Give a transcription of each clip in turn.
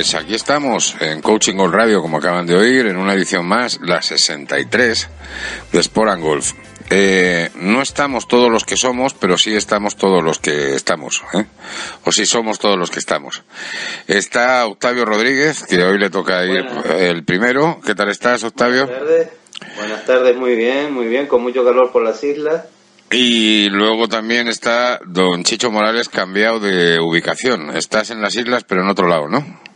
Pues aquí estamos en Coaching Golf Radio, como acaban de oír, en una edición más, la 63 de Sport and Golf. Eh, no estamos todos los que somos, pero sí estamos todos los que estamos, ¿eh? o sí somos todos los que estamos. Está Octavio Rodríguez, que hoy le toca ir el primero. ¿Qué tal estás, Octavio? Buenas tardes. Buenas tardes, muy bien, muy bien, con mucho calor por las islas. Y luego también está don Chicho Morales cambiado de ubicación. Estás en las islas, pero en otro lado, ¿no?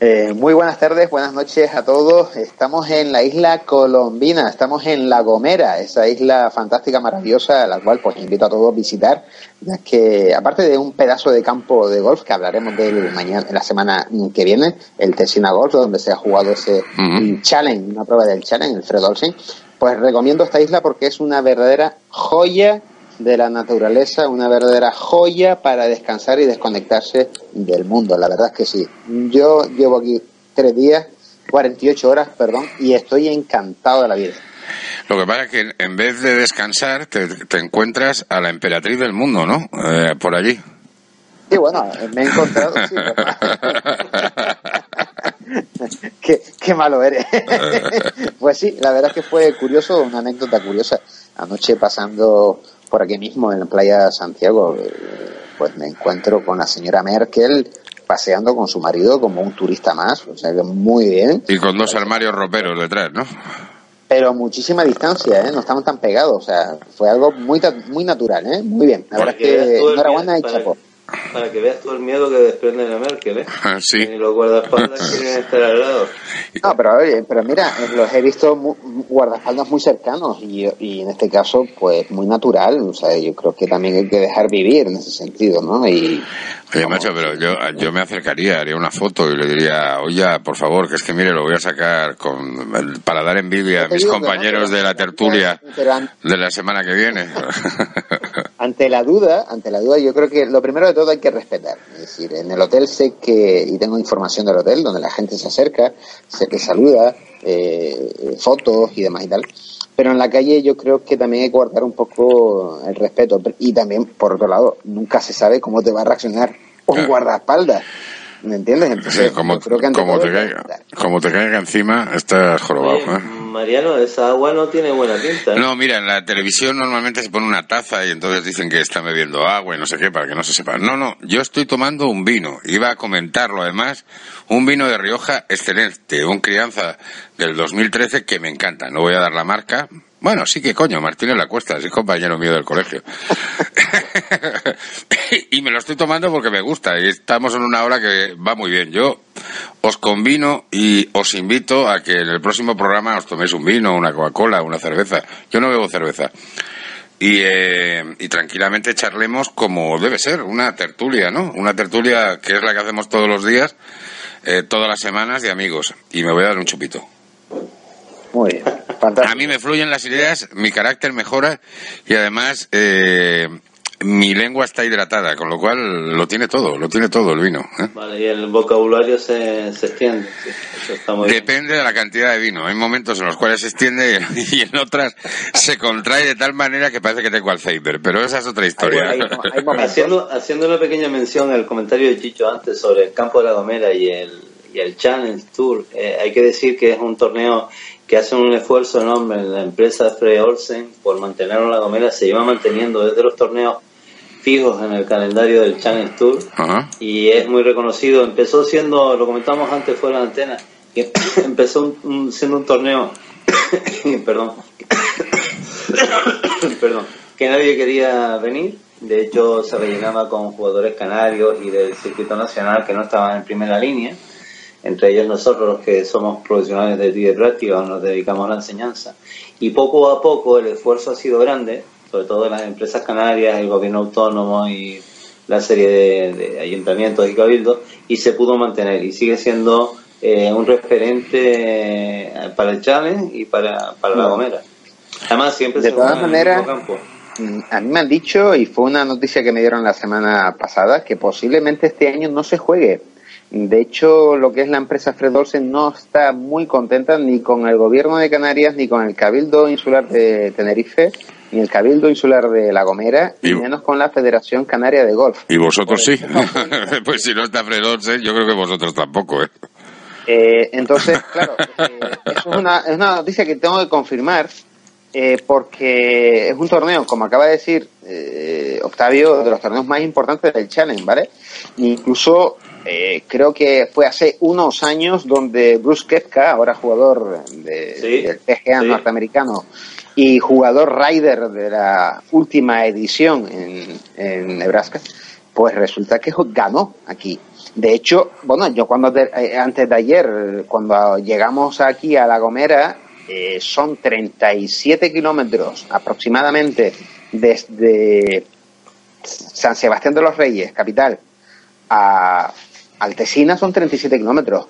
Eh, muy buenas tardes, buenas noches a todos. Estamos en la isla colombina, estamos en La Gomera, esa isla fantástica, maravillosa, a la cual pues invito a todos a visitar, ya que aparte de un pedazo de campo de golf que hablaremos de él mañana, la semana que viene, el Tesina Golf, donde se ha jugado ese challenge, una prueba del challenge, el Fred Olsen, pues recomiendo esta isla porque es una verdadera joya de la naturaleza, una verdadera joya para descansar y desconectarse del mundo. La verdad es que sí. Yo llevo aquí tres días, 48 horas, perdón, y estoy encantado de la vida. Lo que pasa es que en vez de descansar, te, encuentras a la emperatriz del mundo, ¿no? Eh, por allí. Sí, bueno, me he encontrado, sí, qué, qué, malo eres. pues sí, la verdad es que fue curioso, una anécdota curiosa. Anoche pasando por aquí mismo en la playa de Santiago, eh, pues me encuentro con la señora Merkel paseando con su marido como un turista más, o sea que muy bien. Y con dos armarios roperos detrás, ¿no? Pero muchísima distancia, ¿eh? No estamos tan pegados, o sea, fue algo muy muy natural, ¿eh? Muy bien. La verdad es que enhorabuena y chapo. Para que veas todo el miedo que desprende la Merkel, ¿eh? Ah, sí. Y los guardaespaldas quieren estar al lado. No, pero, pero mira, los he visto guardaespaldas muy cercanos y, y en este caso, pues muy natural. O sea, yo creo que también hay que dejar vivir en ese sentido, ¿no? Y, Oye, macho, pero yo, yo me acercaría, haría una foto y le diría, oye, por favor, que es que mire, lo voy a sacar con, para dar envidia a mis compañeros de la tertulia de la semana que viene. ante la duda, ante la duda, yo creo que lo primero de todo hay que respetar. Es decir, en el hotel sé que, y tengo información del hotel, donde la gente se acerca, sé que saluda, eh, fotos y demás y tal. Pero en la calle yo creo que también hay que guardar un poco el respeto. Y también, por otro lado, nunca se sabe cómo te va a reaccionar un guardaespaldas. ¿Me entiendes? Entonces, como, creo que como, te caiga, como te caiga encima, estás jorobado. ¿eh? Mariano, esa agua no tiene buena pinta. ¿eh? No, mira, en la televisión normalmente se pone una taza y entonces dicen que están bebiendo agua y no sé qué para que no se sepa. No, no, yo estoy tomando un vino. Iba a comentarlo además. Un vino de Rioja excelente, un crianza del 2013 que me encanta. No voy a dar la marca, bueno, sí que coño, Martínez La Cuesta, es compañero mío del colegio. y me lo estoy tomando porque me gusta y estamos en una hora que va muy bien. Yo os convino y os invito a que en el próximo programa os toméis un vino, una Coca-Cola, una cerveza. Yo no bebo cerveza. Y, eh, y tranquilamente charlemos como debe ser, una tertulia, ¿no? Una tertulia que es la que hacemos todos los días, eh, todas las semanas de amigos. Y me voy a dar un chupito. Muy bien. A mí me fluyen las ideas, mi carácter mejora y además eh, mi lengua está hidratada, con lo cual lo tiene todo, lo tiene todo el vino. ¿eh? Vale, y el vocabulario se, se extiende. Depende de la cantidad de vino. Hay momentos en los cuales se extiende y en otras se contrae de tal manera que parece que tengo Alzheimer, pero esa es otra historia. haciendo, haciendo una pequeña mención al comentario de Chicho antes sobre el campo de la Gomera y el, y el Challenge Tour, eh, hay que decir que es un torneo que hacen un esfuerzo enorme en la empresa Frey Olsen por mantener la Gomera, se lleva manteniendo desde los torneos fijos en el calendario del Challenge Tour. Y es muy reconocido. Empezó siendo, lo comentamos antes fuera de antena, que empezó siendo un torneo, perdón, perdón, que nadie quería venir. De hecho, se rellenaba con jugadores canarios y del circuito nacional que no estaban en primera línea. Entre ellos nosotros, los que somos profesionales de de práctica o nos dedicamos a la enseñanza. Y poco a poco el esfuerzo ha sido grande, sobre todo en las empresas canarias, el gobierno autónomo y la serie de, ayuntamientos y cabildos, y se pudo mantener. Y sigue siendo eh, un referente para el Challenge y para, para la Gomera. Además, siempre de todas maneras, mm, a mí me han dicho, y fue una noticia que me dieron la semana pasada, que posiblemente este año no se juegue. De hecho, lo que es la empresa Fred Olsen no está muy contenta ni con el gobierno de Canarias, ni con el Cabildo Insular de Tenerife, ni el Cabildo Insular de La Gomera, y, menos con la Federación Canaria de Golf. ¿Y vosotros sí? pues si no está Fred Olsen, yo creo que vosotros tampoco, ¿eh? eh entonces, claro, eh, eso es una, es una noticia que tengo que confirmar, eh, porque es un torneo, como acaba de decir eh, Octavio, de los torneos más importantes del Challenge, ¿vale? Incluso eh, creo que fue hace unos años donde Bruce Kepka, ahora jugador del PGA norteamericano y jugador rider de la última edición en, en, Nebraska, pues resulta que ganó aquí. De hecho, bueno, yo cuando antes de ayer, cuando llegamos aquí a La Gomera, eh, son 37 kilómetros aproximadamente desde San Sebastián de los Reyes, capital, a Altesina son 37 kilómetros,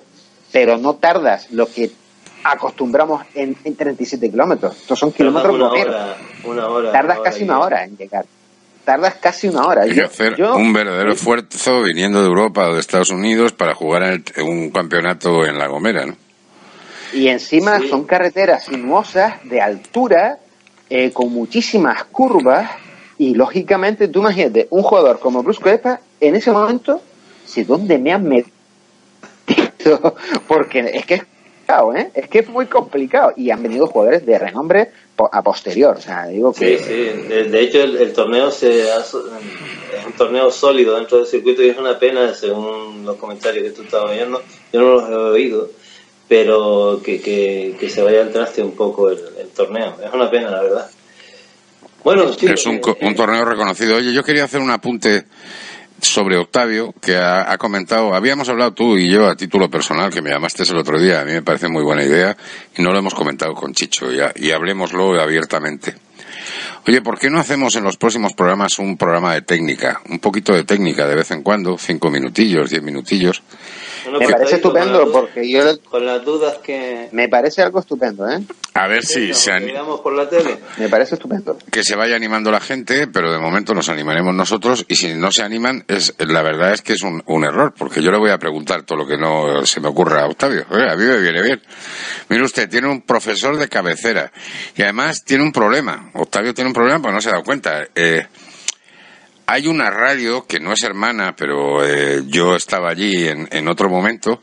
pero no tardas lo que acostumbramos en, 37 kilómetros. Estos son kilómetros una hora, Tardas casi una hora en llegar. Tardas casi una hora. Hay que hacer un verdadero esfuerzo viniendo de Europa o de Estados Unidos para jugar en un campeonato en La Gomera, ¿no? Y encima son carreteras sinuosas, de altura, eh, con muchísimas curvas. Y lógicamente, tú imagínate, un jugador como Bruce Coepa, en ese momento, si dónde me han metido. Porque es que es ¿eh? Es que es muy complicado. Y han venido jugadores de renombre a posterior. O sea, digo que. Sí, sí. De, hecho, el, torneo se es un torneo sólido dentro del circuito y es una pena, según los comentarios que tú estabas viendo. Yo no los he oído pero que, que, se vaya al traste un poco el, torneo. Es una pena, la verdad. Bueno, es un, eh, un, torneo reconocido. Oye, yo quería hacer un apunte sobre Octavio, que ha, comentado, habíamos hablado tú y yo a título personal, que me llamaste el otro día, a mí me parece muy buena idea, y no lo hemos comentado con Chicho, ya, y hablemoslo abiertamente. Oye, ¿por qué no hacemos en los próximos programas un programa de técnica? Un poquito de técnica de vez en cuando, cinco minutillos, diez minutillos, me parece estupendo porque yo con las dudas que me parece algo estupendo, ¿eh? A ver si se por la tele. Me parece estupendo. Que se vaya animando la gente, pero de momento nos animaremos nosotros y si no se animan es la verdad es que es un, error porque yo le voy a preguntar todo lo que no se me ocurra a Octavio. a mí me viene bien. Mire usted, tiene un profesor de cabecera y además tiene un problema. Octavio tiene un problema porque no se ha dado cuenta. Eh, hay una radio que no es hermana, pero eh, yo estaba allí en, otro momento,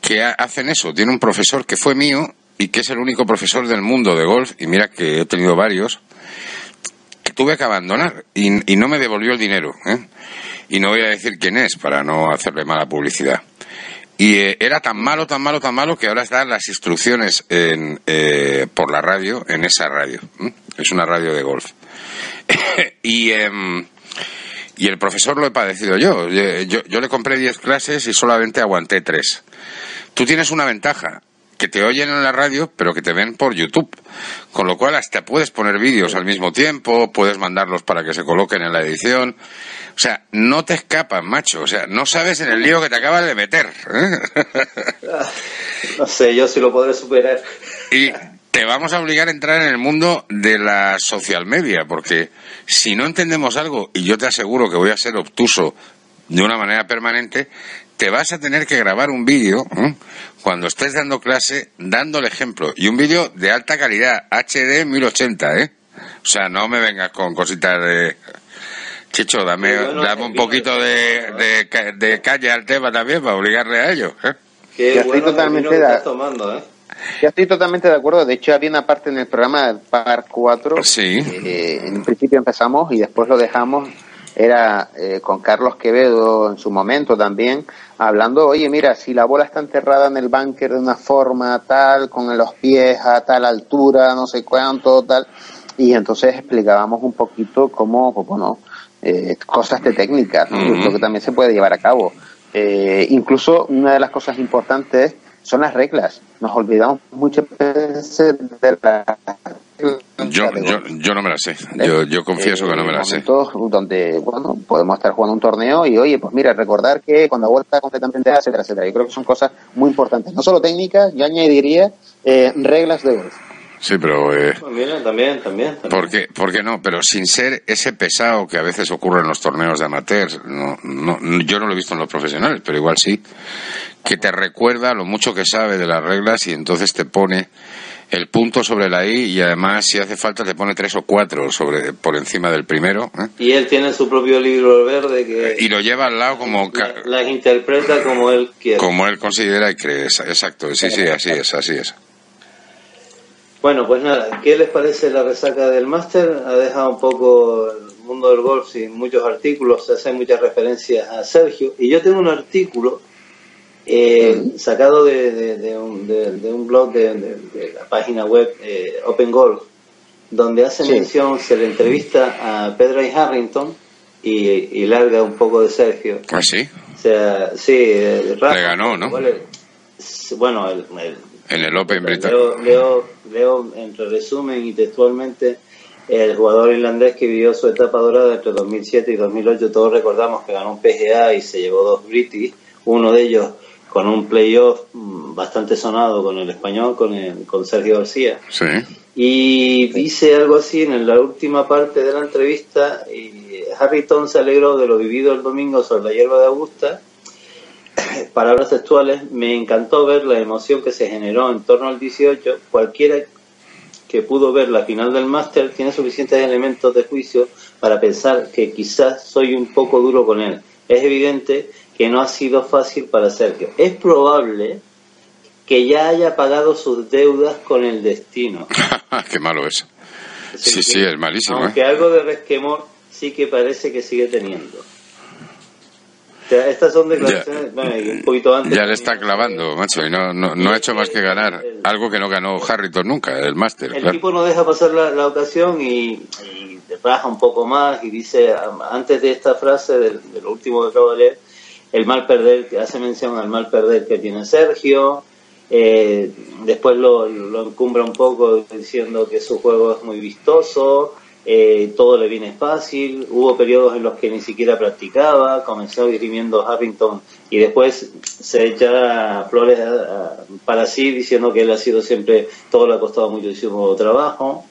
que hacen eso. Tiene un profesor que fue mío y que es el único profesor del mundo de golf, y mira que he tenido varios, que tuve que abandonar y, no me devolvió el dinero. ¿eh? Y no voy a decir quién es para no hacerle mala publicidad. Y eh, era tan malo, tan malo, tan malo que ahora están las instrucciones en, por la radio en esa radio. Es una radio de golf. y em, y el profesor lo he padecido yo. Yo, yo le compré 10 clases y solamente aguanté 3. Tú tienes una ventaja, que te oyen en la radio, pero que te ven por YouTube. Con lo cual hasta puedes poner vídeos al mismo tiempo, puedes mandarlos para que se coloquen en la edición. O sea, no te escapan, macho. O sea, no sabes en el lío que te acabas de meter. ¿eh? No sé, yo sí lo podré superar. Y te vamos a obligar a entrar en el mundo de la social media, porque si no entendemos algo, y yo te aseguro que voy a ser obtuso de una manera permanente, te vas a tener que grabar un vídeo cuando estés dando clase, dando el ejemplo, y un vídeo de alta calidad, HD 1080, ¿eh? O sea, no me vengas con cositas de... Chicho, dame, dame un poquito de, de, calle al tema también para obligarle a ello. ¿eh? Qué bueno totalmente tomando, ¿eh? Ya estoy totalmente de acuerdo. De hecho, había una parte en el programa Par 4 sí. que en un principio empezamos y después lo dejamos. Era eh, con Carlos Quevedo en su momento también, hablando, oye, mira, si la bola está enterrada en el búnker de una forma tal, con los pies a tal altura, no sé cuánto, tal. Y entonces explicábamos un poquito cómo, bueno, eh, cosas de técnica, lo que también se puede llevar a cabo. Eh, incluso una de las cosas importantes son las reglas. Nos olvidamos muchas veces de las yo, yo, yo, no me la sé. Yo, yo confieso que no me la sé. donde, bueno, podemos estar jugando un torneo y, oye, pues mira, recordar que cuando la vuelta completamente, etcétera, etcétera. Yo creo que son cosas muy importantes. No solo técnicas, yo añadiría eh, reglas de golf. Sí, pero... Eh, también, también, también. ¿por, qué, ¿Por qué no? Pero sin ser ese pesado que a veces ocurre en los torneos de amateurs, no, no, yo no lo he visto en los profesionales, pero igual sí, que te recuerda lo mucho que sabe de las reglas y entonces te pone el punto sobre la I y además si hace falta te pone tres o cuatro sobre por encima del primero. ¿eh? Y él tiene su propio libro verde que... Y lo lleva al lado como... Las interpreta como él quiere. Como él considera y cree, exacto. Sí, sí, así es, así es. Bueno, pues nada, ¿qué les parece la resaca del máster? Ha dejado un poco el mundo del golf sin muchos artículos, se hacen muchas referencias a Sergio. Y yo tengo un artículo eh, sacado de, un, blog de, la página web eh, Open Golf, donde hace mención, se le entrevista a Pedro y Harrington y, larga un poco de Sergio. ¿Ah, sí? O sea, sí, le ganó, ¿no? Bueno, el en el Open británico. Leo, leo, entre resumen y textualmente el jugador irlandés que vivió su etapa dorada entre 2007 y 2008. Todos recordamos que ganó un PGA y se llevó dos British, uno de ellos con un playoff mm, bastante sonado con el español, con, el, con Sergio García. Sí. Y dice algo así en la última parte de la entrevista, y Harrington se alegró de lo vivido el domingo sobre la hierba de Augusta palabras textuales, me encantó ver la emoción que se generó en torno al 18. Cualquiera que pudo ver la final del máster tiene suficientes elementos de juicio para pensar que quizás soy un poco duro con él. Es evidente que no ha sido fácil para Sergio. Es probable que ya haya pagado sus deudas con el destino. Qué malo es. Sí, sí, es malísimo. ¿eh? Aunque algo de resquemor sí que parece que sigue teniendo estas son declaraciones ya, un poquito antes. Ya le está clavando, macho, y no, no, ha hecho más que ganar algo que no ganó Harrington nunca, el máster. El equipo no deja pasar la, ocasión y, y baja un poco más y dice, antes de esta frase, de, lo último que acabo de leer, el mal perder, que hace mención al mal perder que tiene Sergio, eh, después lo, lo encumbra un poco diciendo que su juego es muy vistoso, eh, todo le viene fácil, hubo periodos en los que ni siquiera practicaba, comenzó dirimiendo Harrington y después se echa flores para sí diciendo que él ha sido siempre, todo le ha costado muchísimo trabajo.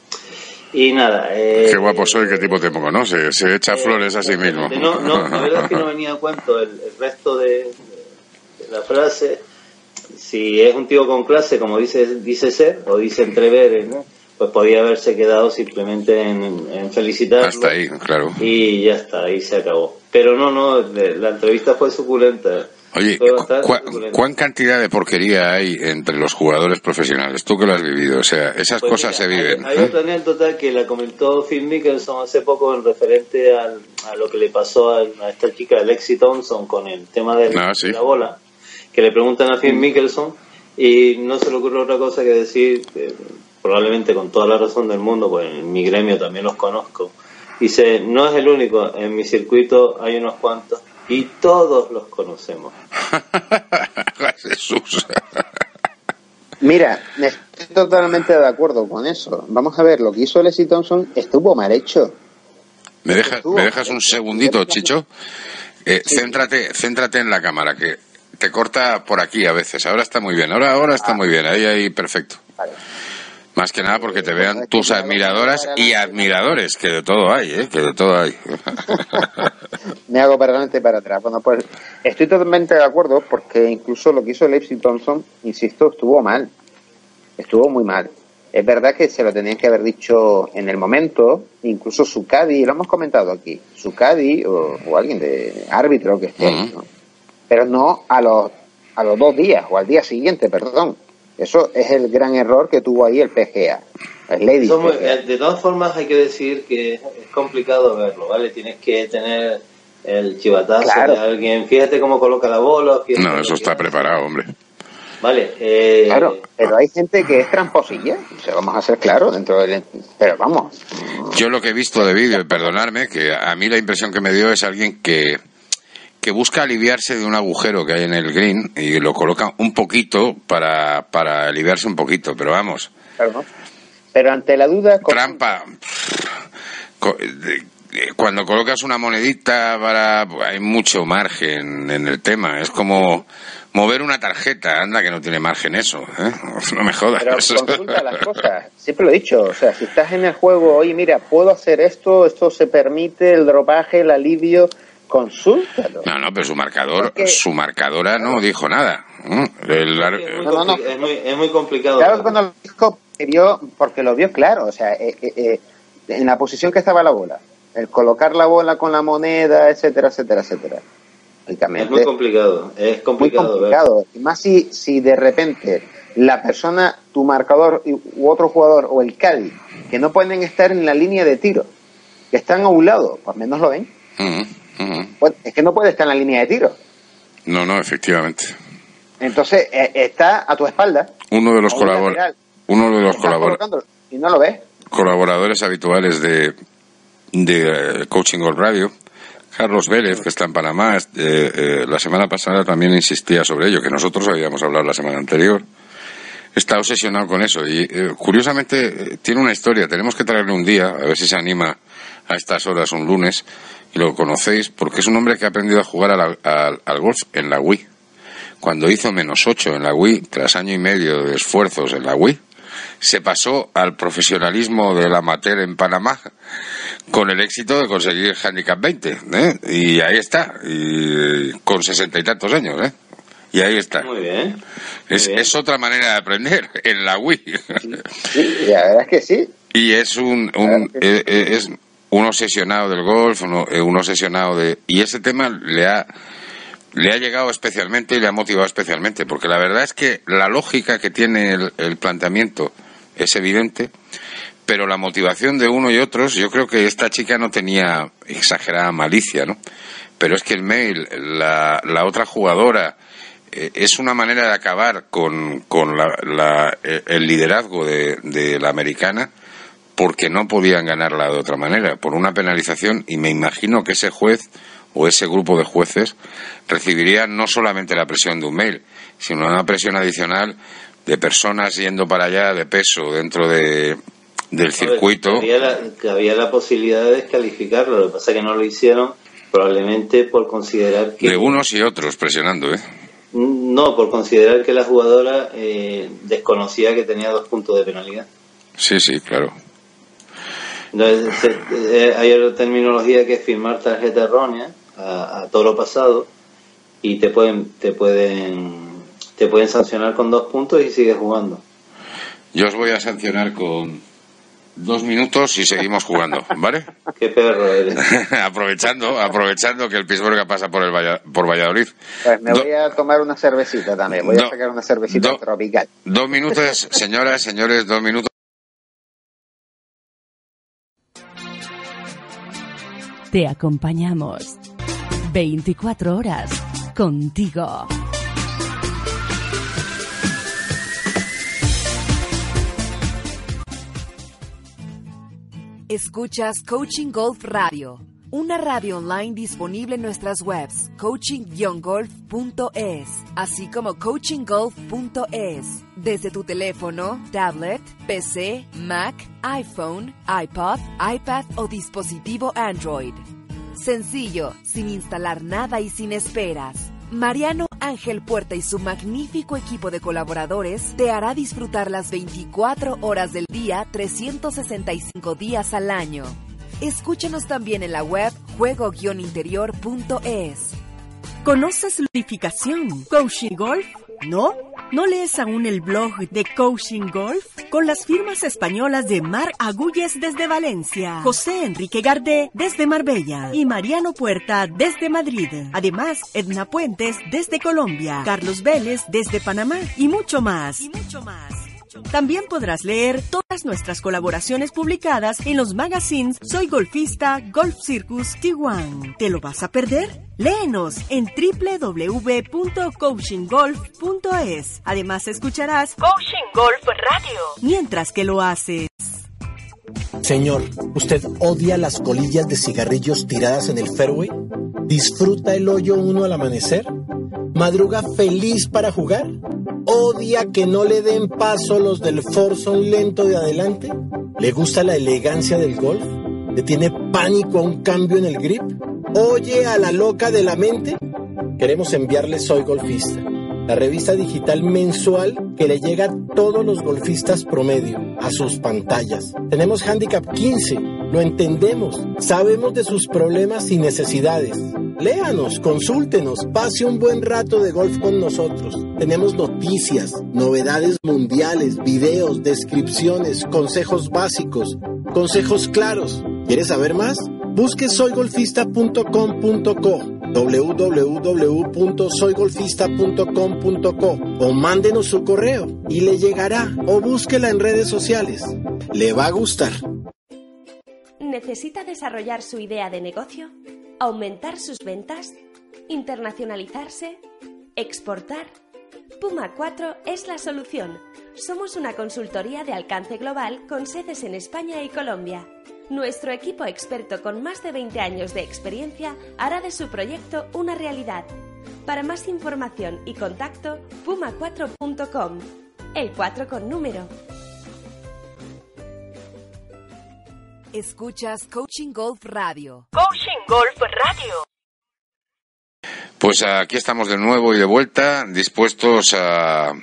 Y nada. Eh, qué guapo soy, qué tipo de pongo, ¿no? Se, se echa eh, flores a sí mismo. No, no, la verdad es que no venía a cuento el, resto de, la frase. Si es un tío con clase, como dice, dice ser, o dice entrever, ¿no? Pues podía haberse quedado simplemente en, felicitar. Hasta ahí, claro. Y ya está, ahí se acabó. Pero no, no, la entrevista fue suculenta. Oye, ¿cuán cantidad de porquería hay entre los jugadores profesionales? Tú que lo has vivido, o sea, esas pues cosas se viven. Hay, otra anécdota que la comentó Phil Mickelson hace poco en referente a lo que le pasó a, esta chica, Lexi Thompson, con el tema de, ah, la bola, que le preguntan a Phil mm. Mickelson y no se le ocurre otra cosa que decir, probablemente con toda la razón del mundo, pues en mi gremio también los conozco. Dice, no es el único, en mi circuito hay unos cuantos y todos los conocemos. Jesús. Mira, estoy totalmente de acuerdo con eso. Vamos a ver, lo que hizo Leslie Thompson estuvo mal hecho. ¿Me, ¿me dejas un segundito, Chicho? Eh, céntrate, céntrate en la cámara, que te corta por aquí a veces. Ahora está muy bien, ahora, ahora está ah. muy bien, ahí, ahí, perfecto. Vale. Más que nada porque te vean tus admiradoras y admiradores, que de todo hay, ¿eh? Que de todo hay. Me hago para adelante y para atrás. Bueno, pues estoy totalmente de acuerdo porque incluso lo que hizo Leipzig Thompson, insisto, estuvo mal. Estuvo muy mal. Es verdad que se lo tenían que haber dicho en el momento, incluso su Cadi, lo hemos comentado aquí, su Cadi o, alguien de árbitro que esté, pero no a los, a los dos días o al día siguiente, perdón. Eso es el gran error que tuvo ahí el PGA. Eh, de todas formas hay que decir que es complicado verlo, ¿vale? Tienes que tener el chivatazo de alguien. Fíjate cómo coloca la bola. No, eso está preparado, hombre. Vale. Eh... Claro, pero hay gente que es tramposilla, o sea, vamos a ser claros dentro del... Pero vamos. Yo lo que he visto de vídeo, y perdonadme, que a mí la impresión que me dio es alguien que, que busca aliviarse de un agujero que hay en el green y lo coloca un poquito para, para aliviarse un poquito, pero vamos. Claro, Pero ante la duda... Trampa. Cuando colocas una monedita para... Hay mucho margen en el tema. Es como mover una tarjeta, anda que no tiene margen eso, ¿eh? no me jodas. Pero consulta las cosas, siempre lo he dicho, o sea, si estás en el juego, oye, mira, puedo hacer esto, esto se permite, el dropaje, el alivio, consúltalo. No, no, pero su marcador, su marcadora no dijo nada. Es, muy, complicado. Claro, cuando lo dijo, vio, porque lo vio claro, o sea, eh, eh, eh, en la posición que estaba la bola, el colocar la bola con la moneda, etcétera, etcétera, etcétera. Es muy complicado, es complicado. Muy complicado. Y más si, si de repente la persona, tu marcador u otro jugador o el Cádiz, que no pueden estar en la línea de tiro, que están a un lado, pues menos lo ven. Es que no puede estar en la línea de tiro. No, no, efectivamente. Entonces eh, está a tu espalda. Uno de los colaboradores. Uno de los colaboradores. Y no lo ves. Colaboradores habituales de, de Coaching Gold Radio Carlos Vélez, que está en Panamá, eh, eh, la semana pasada también insistía sobre ello, que nosotros habíamos hablado la semana anterior. Está obsesionado con eso y eh, curiosamente tiene una historia. Tenemos que traerle un día, a ver si se anima a estas horas un lunes y lo conocéis, porque es un hombre que ha aprendido a jugar al golf en la Wii. Cuando hizo menos ocho en la Wii, tras año y medio de esfuerzos en la Wii, se pasó al profesionalismo del amateur en Panamá con el éxito de conseguir Handicap 20. ¿eh? Y ahí está, y, con sesenta y tantos años. ¿eh? Y ahí está. Muy bien. es, otra manera de aprender en la Wii. Sí, la verdad es que sí. Y es un, un eh, eh, es un obsesionado del golf, un obsesionado de... Y ese tema le ha le ha llegado especialmente y le ha motivado especialmente, porque la verdad es que la lógica que tiene el, planteamiento es evidente, pero la motivación de uno y otros, yo creo que esta chica no tenía exagerada malicia, ¿no? Pero es que el mail, la, la otra jugadora, eh, es una manera de acabar con, con la, eh, el liderazgo de, de la americana porque no podían ganarla de otra manera, por una penalización, y me imagino que ese juez o ese grupo de jueces recibiría no solamente la presión de un mail, sino una presión adicional de personas yendo para allá de peso dentro de, del circuito. había, la, había la posibilidad de descalificarlo, lo que pasa es que no lo hicieron probablemente por considerar que... De unos y otros presionando, ¿eh? No, por considerar que la jugadora eh, desconocía que tenía dos puntos de penalidad. Sí, sí, claro. Entonces, eh, hay otra terminología que es firmar tarjeta errónea a, todo lo pasado y te pueden te pueden te pueden sancionar con dos puntos y sigues jugando. Yo os voy a sancionar con dos minutos y seguimos jugando, ¿vale? Qué perro eres. aprovechando, aprovechando que el Pittsburgh pasa por el por Valladolid. Pues me voy a tomar una cervecita también, voy a sacar una cervecita tropical. Dos minutos, señoras, señores, dos minutos. Te acompañamos 24 horas contigo. Escuchas Coaching Golf Radio, una radio online disponible en nuestras webs coaching-golf.es, así como coachinggolf.es, desde tu teléfono, tablet, PC, Mac, iPhone, iPod, iPad o dispositivo Android. Sencillo, sin instalar nada y sin esperas. Mariano Ángel Puerta y su magnífico equipo de colaboradores te hará disfrutar las 24 horas del día, 365 días al año. Escúchanos también en la web juego-interior.es. ¿Conoces ludificación? ¿Coaching Golf? ¿No? ¿No lees aún el blog de Coaching Golf? Con las firmas españolas de Mar Agulles desde Valencia, José Enrique Gardé desde Marbella y Mariano Puerta desde Madrid. Además, Edna Puentes desde Colombia, Carlos Vélez desde Panamá y mucho más. Y mucho más. También podrás leer todas nuestras colaboraciones publicadas en los magazines Soy Golfista, Golf Circus, Tijuana. ¿Te lo vas a perder? Léenos en www.coachinggolf.es. Además escucharás Coaching Golf Radio mientras que lo haces. Señor, ¿usted odia las colillas de cigarrillos tiradas en el fairway? ¿Disfruta el hoyo uno al amanecer? ¿Madruga feliz para jugar? ¿Odia que no le den paso los del Forson lento de adelante? ¿Le gusta la elegancia del golf? ¿Le tiene pánico a un cambio en el grip? ¿Oye a la loca de la mente? Queremos enviarle Soy Golfista la revista digital mensual que le llega a todos los golfistas promedio, a sus pantallas. Tenemos Handicap 15, lo entendemos, sabemos de sus problemas y necesidades. Léanos, consúltenos, pase un buen rato de golf con nosotros. Tenemos noticias, novedades mundiales, videos, descripciones, consejos básicos, consejos claros. ¿Quieres saber más? Busque soygolfista.com.co www.soygolfista.com.co o mándenos su correo y le llegará o búsquela en redes sociales. Le va a gustar. ¿Necesita desarrollar su idea de negocio? ¿Aumentar sus ventas? ¿Internacionalizarse? ¿Exportar? Puma 4 es la solución. Somos una consultoría de alcance global con sedes en España y Colombia nuestro equipo experto con más de 20 años de experiencia hará de su proyecto una realidad. Para más información y contacto, puma4.com. El 4 con número. Escuchas Coaching Golf Radio. Coaching Golf Radio. Pues aquí estamos de nuevo y de vuelta, dispuestos a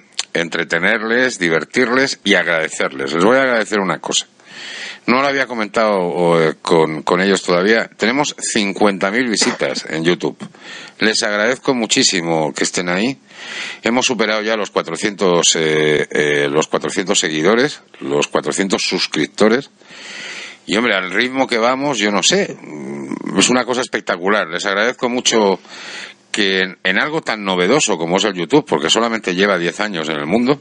entretenerles, divertirles y agradecerles. Les voy a agradecer una cosa. No lo había comentado eh, con, ellos todavía. Tenemos 50.000 visitas en YouTube. Les agradezco muchísimo que estén ahí. Hemos superado ya los 400, eh, eh, los 400 seguidores, los 400 suscriptores. Y hombre, al ritmo que vamos, yo no sé. Es una cosa espectacular. Les agradezco mucho que en, algo tan novedoso como es el YouTube, porque solamente lleva 10 años en el mundo,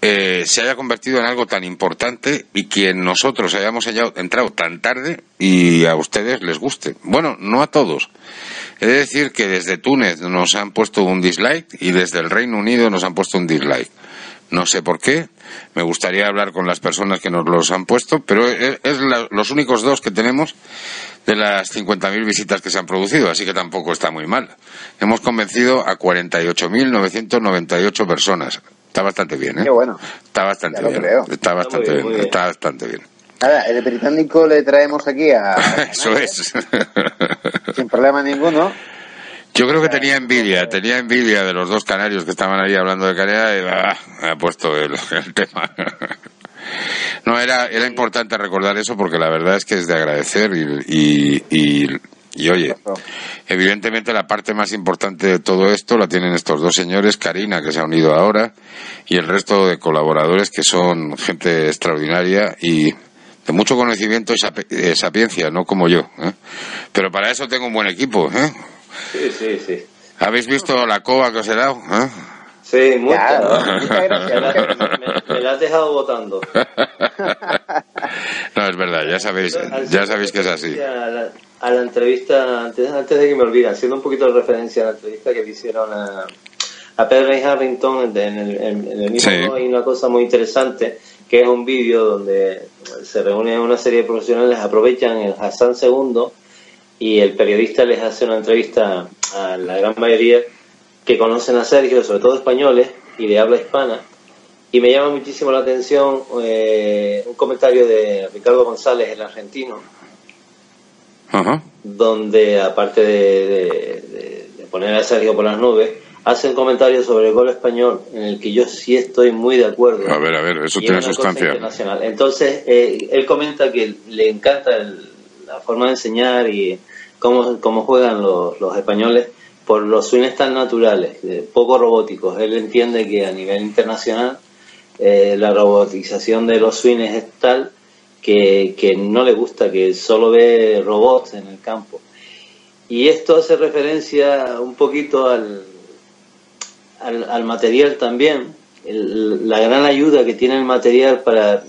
eh, se haya convertido en algo tan importante y que nosotros hayamos entrado tan tarde y a ustedes les guste. Bueno, no a todos. He de decir que desde Túnez nos han puesto un dislike y desde el Reino Unido nos han puesto un dislike. No sé por qué. Me gustaría hablar con las personas que nos los han puesto, pero es, los únicos dos que tenemos de las 50.000 visitas que se han producido, así que tampoco está muy mal. Hemos convencido a 48.998 personas. Está bastante bien, ¿eh? Qué bueno. Está bastante bien. Está bastante bien, Está bastante bien. Nada, el británico le traemos aquí a. Eso es. Sin problema ninguno. Yo creo que tenía envidia, tenía envidia de los dos canarios que estaban ahí hablando de Canarias y ah, ha puesto el, tema. No, era, era importante recordar eso porque la verdad es que es de agradecer y, y y oye, evidentemente la parte más importante de todo esto la tienen estos dos señores, Karina, que se ha unido ahora, y el resto de colaboradores que son gente extraordinaria y de mucho conocimiento y eh, sapiencia, no como yo. ¿eh? Pero para eso tengo un buen equipo. ¿eh? Sí, sí, sí. ¿Habéis visto la cova que os he dado? ¿eh? Sí, muchas. gracias. Me, la has dejado votando. no, es verdad, ya sabéis, ya sabéis que es así a la entrevista, antes, antes de que me olvide, haciendo un poquito de referencia a la entrevista que le hicieron a, a Pedro y Harrington en el, en, el mismo hay una cosa muy interesante que es un vídeo donde se reúnen una serie de profesionales, aprovechan el Hassan II y el periodista les hace una entrevista a la gran mayoría que conocen a Sergio, sobre todo españoles y de habla hispana. Y me llama muchísimo la atención eh, un comentario de Ricardo González, el argentino, donde aparte de, poner a Sergio por las nubes, hacen comentarios sobre el gol español en el que yo sí estoy muy de acuerdo. A ver, a ver, eso tiene sustancia. Entonces, eh, él comenta que le encanta la forma de enseñar y cómo, cómo juegan los, los españoles por los swings tan naturales, poco robóticos. Él entiende que a nivel internacional eh, la robotización de los swings es tal que, no le gusta, que solo ve robots en el campo. Y esto hace referencia un poquito al, al, material también, la gran ayuda que tiene el material para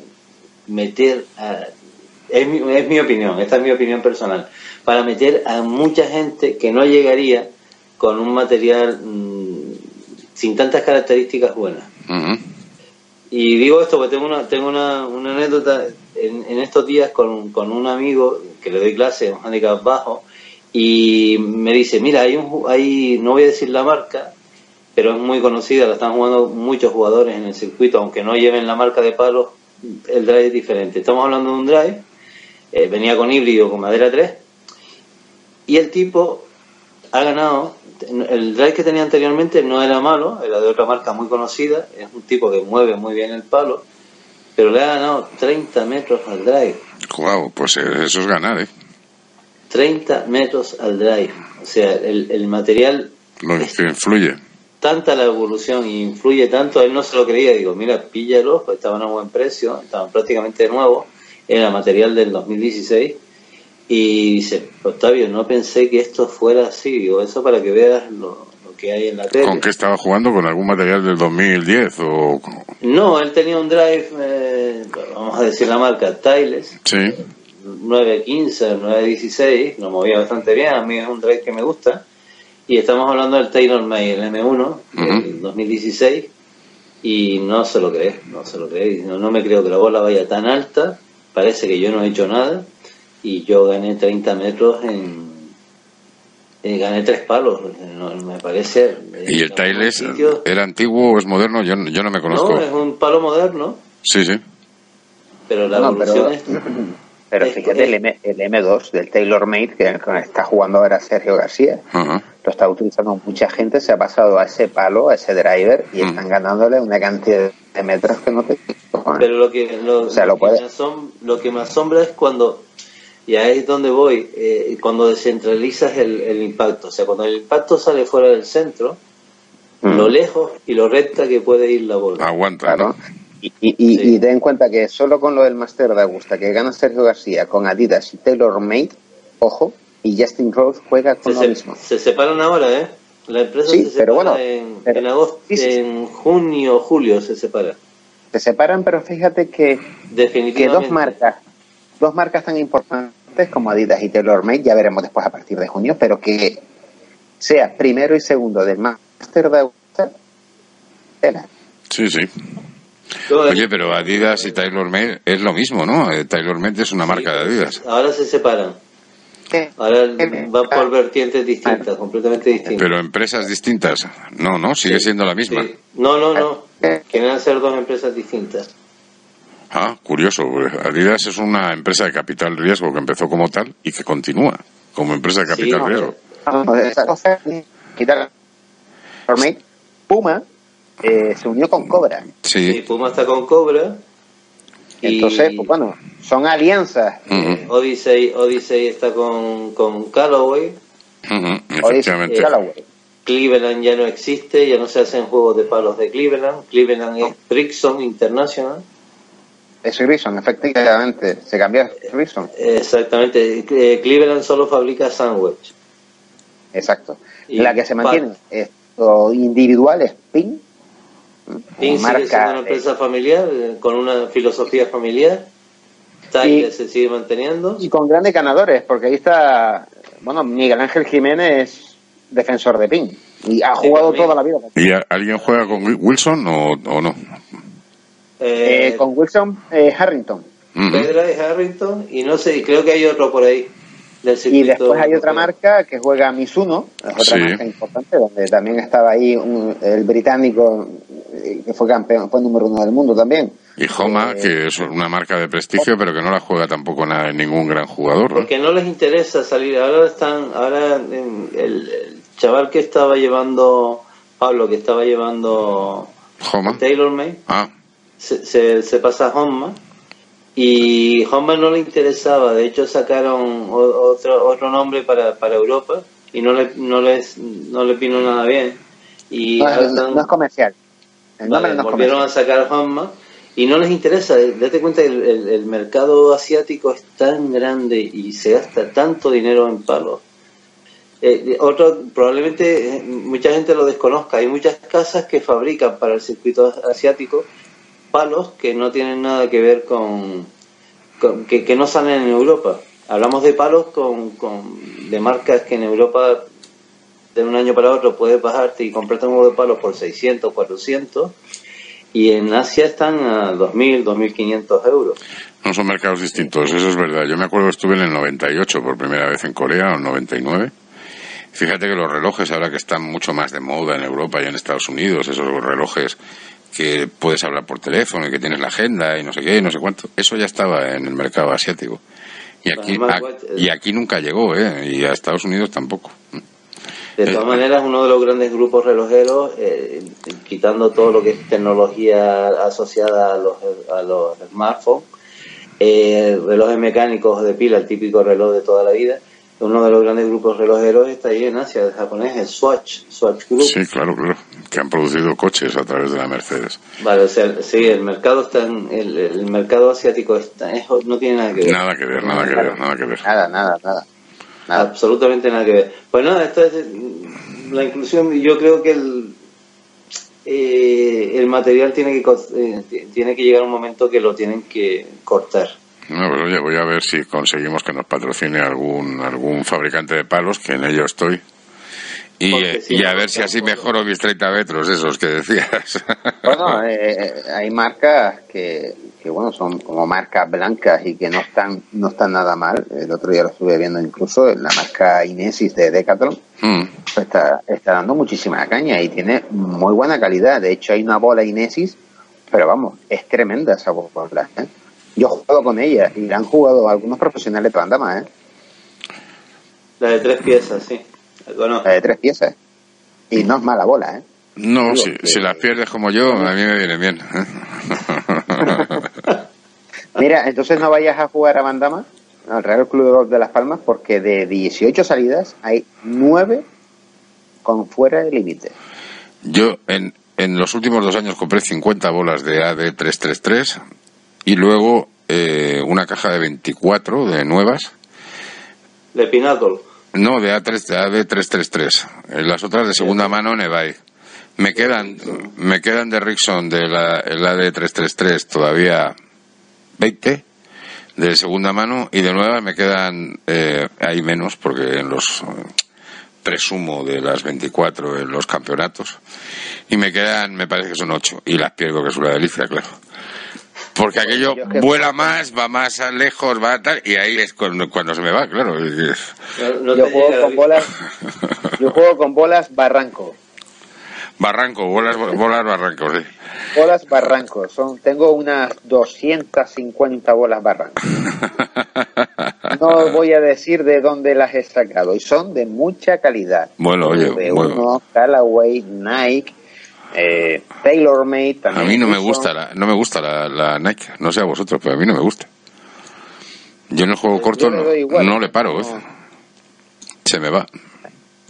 meter, es, mi, es mi opinión, esta es mi opinión personal, para meter a mucha gente que no llegaría con un material mm, sin tantas características buenas. Y digo esto porque tengo una, tengo una, una anécdota en, en, estos días con, con un amigo que le doy clase, un handicap bajo, y me dice, mira, hay un, hay, no voy a decir la marca, pero es muy conocida, la están jugando muchos jugadores en el circuito, aunque no lleven la marca de palos, el drive es diferente. Estamos hablando de un drive, eh, venía con híbrido, con madera 3, y el tipo ha ganado, el drive que tenía anteriormente no era malo, era de otra marca muy conocida, es un tipo que mueve muy bien el palo, pero le ha ganado 30 metros al drive. Wow, pues eso es ganar, ¿eh? 30 metros al drive. O sea, el, el material... Lo que influye. Tanta la evolución y influye tanto, él no se lo creía. Digo, mira, píllalo, pues estaban a buen precio, estaban prácticamente de nuevo. Era material del 2016. Y dice, Octavio, no pensé que esto fuera así. Digo, eso para que veas lo, que hay en la tele. ¿Con qué estaba jugando? ¿Con algún material del 2010? O... No, él tenía un drive, eh, vamos a decir la marca, Tiles. Sí 9.15, 9.16, lo movía bastante bien, a mí es un drive que me gusta. Y estamos hablando del Taylor May, el M1, del 2016, y no se lo cree, no se lo cree. No, no me creo que la bola vaya tan alta, parece que yo no he hecho nada, y yo gané 30 metros en... Eh, gané tres palos, me parece. ¿Y el Tiles era antiguo o es moderno? Yo, yo no me conozco. No, es un palo moderno. Sí, sí. Pero la evolución es pero fíjate, el, M, el M2 del Taylor Made, que está jugando ahora Sergio García, lo está utilizando mucha gente, se ha pasado a ese palo, a ese driver, y están ganándole una cantidad de metros que no te... Pero lo que, lo, que me asombra, es cuando, y ahí es donde voy, eh, cuando descentralizas el, impacto. O sea, cuando el impacto sale fuera del centro, lo lejos y lo recta que puede ir la bola. Aguanta, ¿no? Y, y, ten en cuenta que solo con lo del Master de Augusta, que gana Sergio García con Adidas y Taylor Made, ojo, y Justin Rose juega con se, lo mismo. Se separan ahora, ¿eh? La empresa se separa bueno, en, en, agosto, en junio o julio se separa. Se separan, pero fíjate que, que dos marcas, dos marcas tan importantes como Adidas y Taylor Made, ya veremos después a partir de junio, pero que sea primero y segundo del Master de Augusta, Sí, sí. Oye, pero Adidas y Taylor Made es lo mismo, ¿no? Eh, Taylor Made es una marca de Adidas. Ahora se separan. Ahora van por vertientes distintas, completamente distintas. Pero empresas distintas. No, no, sigue siendo la misma. No, no, no. Quieren ser dos empresas distintas. Ah, curioso. Adidas es una empresa de capital riesgo que empezó como tal y que continúa como empresa de capital riesgo. Puma eh, se unió con Cobra. Sí. Puma está con Cobra. Entonces, pues bueno, son alianzas. Odyssey, Odyssey está con, con Callaway. Efectivamente. Cleveland ya no existe, ya no se hacen juegos de palos de Cleveland. Cleveland es Brixon International. Es Grison, efectivamente. Se cambió a Grison. Exactamente. Eh, Cleveland solo fabrica Sandwich. Exacto. la que se mantiene es individual es Pink Pink sigue siendo una empresa familiar, eh, con una filosofía familiar. Tyler se sigue manteniendo. Y con grandes ganadores, porque ahí está, bueno, Miguel Ángel Jiménez, defensor de PIN. Y ha jugado toda la vida. ¿Y alguien juega con Wilson o, no? Eh, con Wilson, eh, Harrington. Pedra y Harrington, y no sé, creo que hay otro por ahí. Y después hay otra marca que juega Mizuno, otra marca importante, donde también estaba ahí el británico eh, que fue campeón, fue número uno del mundo también. Y Homa, eh, que es una marca de prestigio, pero que no la juega tampoco nada, ningún gran jugador. Porque no les interesa salir. Ahora están, ahora el, chaval que estaba llevando, Pablo, que estaba llevando Homa. Taylor May, ah. se, se, pasa a Homa y Honma no le interesaba, de hecho sacaron otro, otro nombre para, para Europa y no le, no les no le vino nada bien. Y no, es comercial. Volvieron a sacar Honma y no les interesa. Date cuenta que el, el, mercado asiático es tan grande y se gasta tanto dinero en palos Eh, otro, probablemente eh, mucha gente lo desconozca. Hay muchas casas que fabrican para el circuito asiático palos que no tienen nada que ver con, con- que, que no salen en Europa. Hablamos de palos con, con- de marcas que en Europa de un año para otro puedes bajarte y comprarte un huevo de palos por 600, 400 y en Asia están a 2.000, 2.500 euros. No son mercados distintos, eso es verdad. Yo me acuerdo que estuve en el 98 por primera vez en Corea, o en el 99. Fíjate que los relojes, ahora que están mucho más de moda en Europa y en Estados Unidos, esos relojes que puedes hablar por teléfono y que tienes la agenda y no sé qué y no sé cuánto, eso ya estaba en el mercado asiático. Y aquí, Además, a- Watch, y aquí nunca llegó, ¿eh? Y a Estados Unidos tampoco. De Eh, todas maneras, uno de los grandes grupos relojeros, eh, quitando todo lo que es tecnología asociada a los, a los smartphones, eh, relojes mecánicos de pila, el típico reloj de toda la vida, uno de los grandes grupos relojeros está ahí en Asia, el japonés, el Swatch, Swatch Group. Sí, claro, claro. Que han producido coches a través de la Mercedes. Vale, o sea, sí, el mercado está en- el, el mercado asiático está, es- no tiene nada que ver. Nada que ver, nada que ver, nada que ver. Nada, nada, nada. Nada. Absolutamente nada que ver. Pues nada, esta es mm, la inclusión. Yo creo que el, eh, el material tiene que co- eh, tiene que llegar un momento que lo tienen que cortar. No, pues oye, voy a ver si conseguimos que nos patrocine algún algún fabricante de palos, que en ello estoy. Y, eh, si y no, a ver si así mejoro mis 30 metros, esos que decías. Bueno, eh, hay marcas que, que, bueno, son como marcas blancas y que no están, no están nada mal. El otro día lo estuve viendo incluso, la marca Inesis de Decathlon, Mm, pues está, está dando muchísima caña y tiene muy buena calidad. De hecho, hay una bola Inesis, pero vamos, es tremenda esa bola. ¿eh? Yo he jugado con ella y la han jugado algunos profesionales de Bandama, ¿eh? La de tres piezas, sí. Bueno, la de tres piezas. Y no es mala bola, ¿eh? No, Digo si, que- si las pierdes como yo, a mí me viene bien. Mira, entonces no vayas a jugar a Bandama, al Real Club de Golf de Las Palmas, porque de 18 salidas hay 9 con fuera de límite. Yo en, en los últimos dos años compré 50 bolas de AD333 y luego eh, una caja de 24 de nuevas. de Pinnacle. No, de, A3, de AD333. Eh, Las otras de segunda mano Nevai. Me quedan, me quedan de Rickson de la el AD333 todavía 20 de segunda mano y de nuevas me quedan eh, hay menos porque en los eh, presumo de las 24 en los campeonatos y me quedan me parece que son 8 y las pierdo que es una delicia claro porque aquello Yo es que- vuela más va más a lejos va a tal y ahí es cuando, cuando se me va claro No, no yo juego con la bolas, yo juego con bolas Barranco. barranco bolas bolas barrancos sí. Bolas Barranco, son, tengo unas 250 bolas Barranco. No voy a decir de dónde las he sacado y son de mucha calidad. Bueno, oye, de bueno. uno, Callaway, Nike, eh, TaylorMade A también. mí no me gusta la, no me gusta la, la Nike, no sé a vosotros, pero a mí no me gusta. Yo en el juego corto no, igual. no le paro, No. ¿eh? se me va.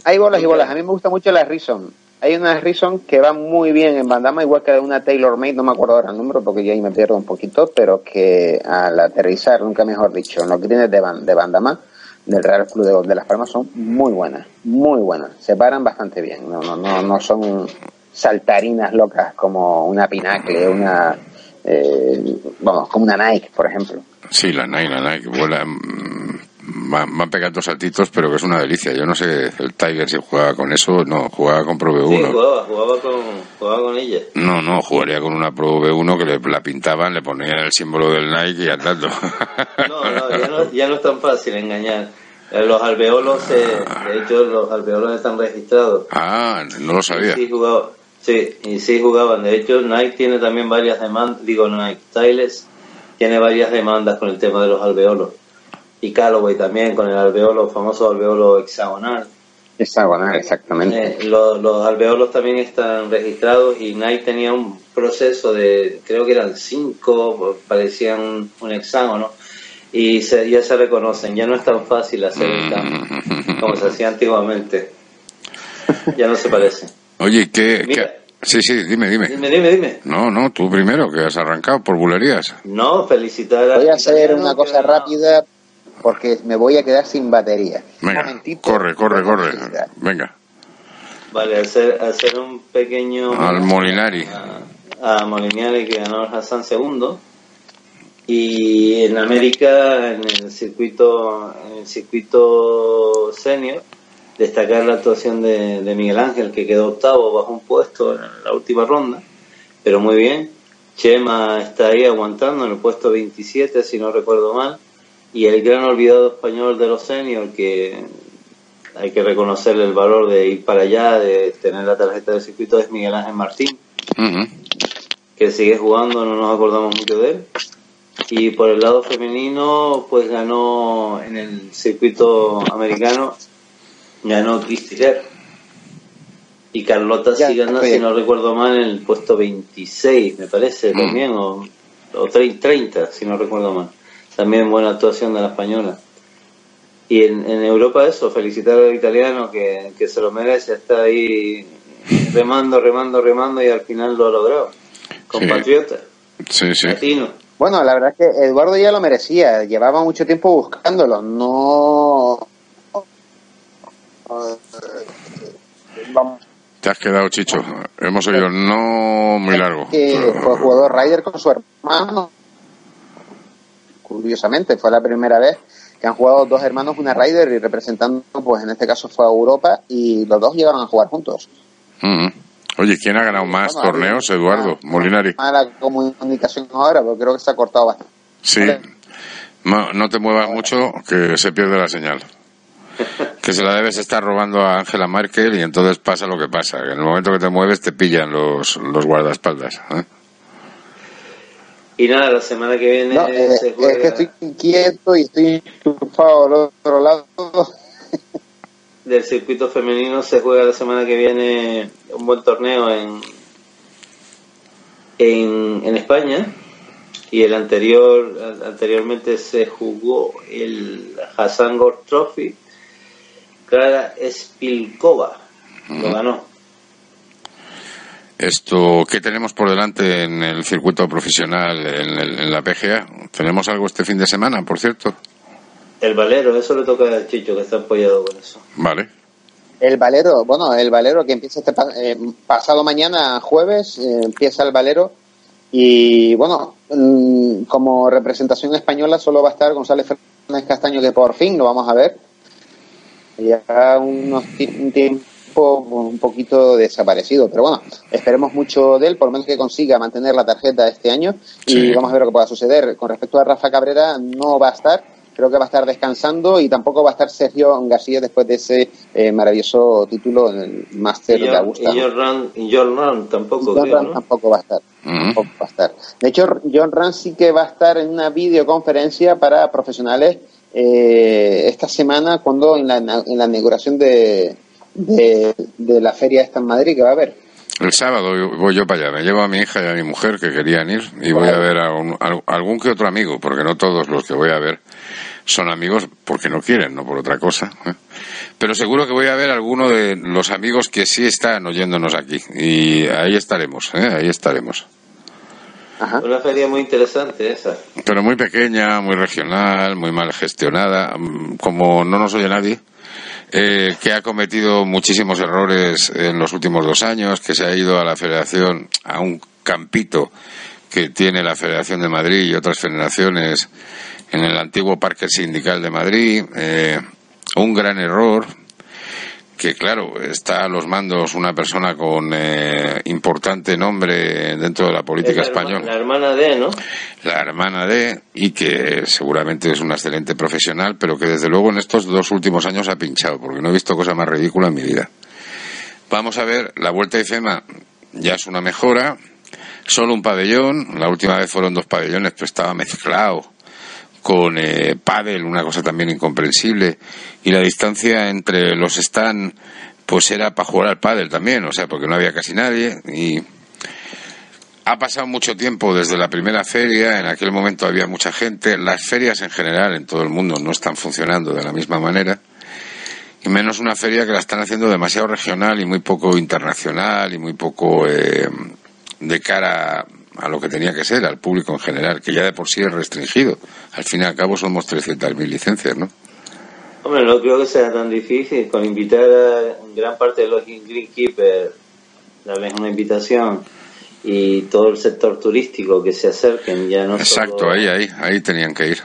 Hay bolas y bolas. A mí me gusta mucho la Rison. Hay una Rison que va muy bien en bandama, igual que una TaylorMade, no me acuerdo ahora el número porque yo ahí me pierdo un poquito, pero que al aterrizar, nunca mejor dicho, en los greens de, ban- de bandama del Real Club de, de Las Palmas son muy buenas, muy buenas. Se paran bastante bien, no, no, no, no son saltarinas locas como una Pinacle, una, eh, vamos, como una Nike, por ejemplo. Sí, la Nike, la Nike, vuela, van, van pegando saltitos, pero que es una delicia. Yo no sé, el Tiger si jugaba con eso, no, jugaba con Pro Sí, V1. jugaba, jugaba con, jugaba con ella. No, no, jugaría con una Pro V1 que le, la pintaban, le ponían el símbolo del Nike y andando. No, no, ya no, ya no es tan fácil engañar. Eh, Los alveolos, eh, de hecho, los alveolos están registrados. ah, no lo sabía. Sí, jugaba, sí, y sí jugaban. De hecho, Nike tiene también varias demandas, digo Nike, Tiles tiene varias demandas con el tema de los alveolos. Y Callaway también con el alveolo, famoso alveolo hexagonal. Hexagonal, exactamente. Eh, los, los alveolos también están registrados y Nike tenía un proceso de, creo que eran cinco, parecían un, un hexágono, y se- ya se reconocen, ya no es tan fácil hacer el cambio como se hacía antiguamente. Ya no se parece. Oye, ¿qué, Mira. qué- Sí, sí, dime, dime. Dime, dime, dime. No, no, tú primero, que has arrancado por bulerías. No, felicitar a... Voy a hacer una cosa rápida porque me voy a quedar sin batería. Venga, Un corre, corre, corre. Venga, Vale, hacer, hacer un pequeño... al Molinari. a Molinari que ganó el Hassan segundo y en América en el circuito en el circuito senior destacar la actuación de, de Miguel Ángel que quedó octavo bajo un puesto en la última ronda. Pero muy bien Chema está ahí aguantando en el puesto 27 si no recuerdo mal. Y el gran olvidado español de los senior que hay que reconocerle el valor de ir para allá de tener la tarjeta del circuito es Miguel Ángel Martín que sigue jugando, no nos acordamos mucho de él. Y por el lado femenino, pues ganó en el circuito americano, ganó Kerr. Y Carlota Ya, sí ganó, si no recuerdo mal, en el puesto 26, me parece, Mm. también, o, o tre- 30, si no recuerdo mal. También buena actuación de la española. Y en, en Europa eso, felicitar al italiano que, que se lo merece, está ahí remando, remando, remando y al final lo ha logrado. Compatriota, Sí, sí. latino. Bueno, la verdad es que Eduardo ya lo merecía, llevaba mucho tiempo buscándolo, no... Vamos, Te has quedado, Chicho. Hemos oído no muy largo. que fue jugador Ryder con su hermano. Curiosamente, fue la primera vez que han jugado dos hermanos una Ryder y representando, pues en este caso fue a Europa y los dos llegaron a jugar juntos. Oye, ¿quién ha ganado más Bueno, torneos? Eduardo, Molinari. Mala comunicación ahora, porque creo que se ha cortado bastante. Sí. No, no te muevas mucho, que se pierde la señal. Que se la debes estar robando a Angela Merkel y entonces pasa lo que pasa. Que en el momento que te mueves te pillan los, los guardaespaldas. ¿eh? Y nada, la semana que viene No, eh, se es juega... que estoy inquieto y estoy enchufado al otro lado. del circuito femenino se juega la semana que viene un buen torneo en en, en España y el anterior anteriormente se jugó el Hassan Gord Trophy Clara Spilkova lo ganó Esto, ¿qué tenemos por delante en el circuito profesional, en, el- en la PGA? ¿Tenemos algo este fin de semana, por cierto? el Valero eso le toca al Chicho que está apoyado con eso Vale. El Valero, bueno, el Valero que empieza este pa- eh, pasado mañana, jueves, eh, empieza el Valero. Y bueno, mm, como representación española solo va a estar González Fernández Castaño, que por fin lo vamos a ver. Ya unos ti- un tiempo un poquito desaparecido, pero bueno, esperemos mucho de él, por lo menos que consiga mantener la tarjeta este año y Sí. vamos a ver lo que pueda suceder. Con respecto a Rafa Cabrera, no va a estar, creo que va a estar descansando y tampoco va a estar Sergio García después de ese eh, maravilloso título en el Máster y de John, Augusta. y John Rand, y John Rand tampoco John creo, Ram ¿no? tampoco va a estar. Ujú. tampoco va a estar. De hecho, John Ram sí que va a estar en una videoconferencia para profesionales eh, esta semana cuando en la, en la inauguración de, de, de la feria esta en Madrid que va a haber. El sábado voy yo para allá. Me llevo a mi hija y a mi mujer que querían ir y voy a ver a, un- a algún que otro amigo, porque no todos los que voy a ver son amigos porque no quieren, no por otra cosa. ¿eh? Pero seguro que voy a ver a alguno de los amigos que sí están oyéndonos aquí. Y ahí estaremos, ¿eh? ahí estaremos. Ajá. una feria muy interesante esa. Pero muy pequeña, muy regional, muy mal gestionada, mm, como no nos oye nadie, eh, que ha cometido muchísimos errores en los últimos dos años, que se ha ido a la federación, a un campito que tiene la Federación de Madrid y otras federaciones en el antiguo Parque Sindical de Madrid, eh, un gran error, que claro, está a los mandos una persona con eh, importante nombre dentro de la política Es la herma- española. la hermana de no la hermana de, y que seguramente es una excelente profesional, pero que desde luego en estos dos últimos años ha pinchado, porque no he visto cosa más ridícula en mi vida. Vamos a ver, la vuelta de FEMA ya es una mejora, solo un pabellón, la última vez fueron dos pabellones, pero estaba mezclado con eh, pádel, una cosa también incomprensible, y la distancia entre los stand pues era para jugar al pádel también, o sea, porque no había casi nadie, y ha pasado mucho tiempo desde la primera feria, en aquel momento había mucha gente, las ferias en general en todo el mundo no están funcionando de la misma manera, y menos una feria que la están haciendo demasiado regional y muy poco internacional y muy poco eh, de cara a lo que tenía que ser, al público en general, que ya de por sí es restringido. Al fin y al cabo somos 300.000 licencias, ¿no? Hombre, no creo que sea tan difícil. Con invitar a gran parte de los greenkeepers, darles una invitación y todo el sector turístico que se acerquen, ya no Exacto, ahí, ahí, ahí tenían que ir.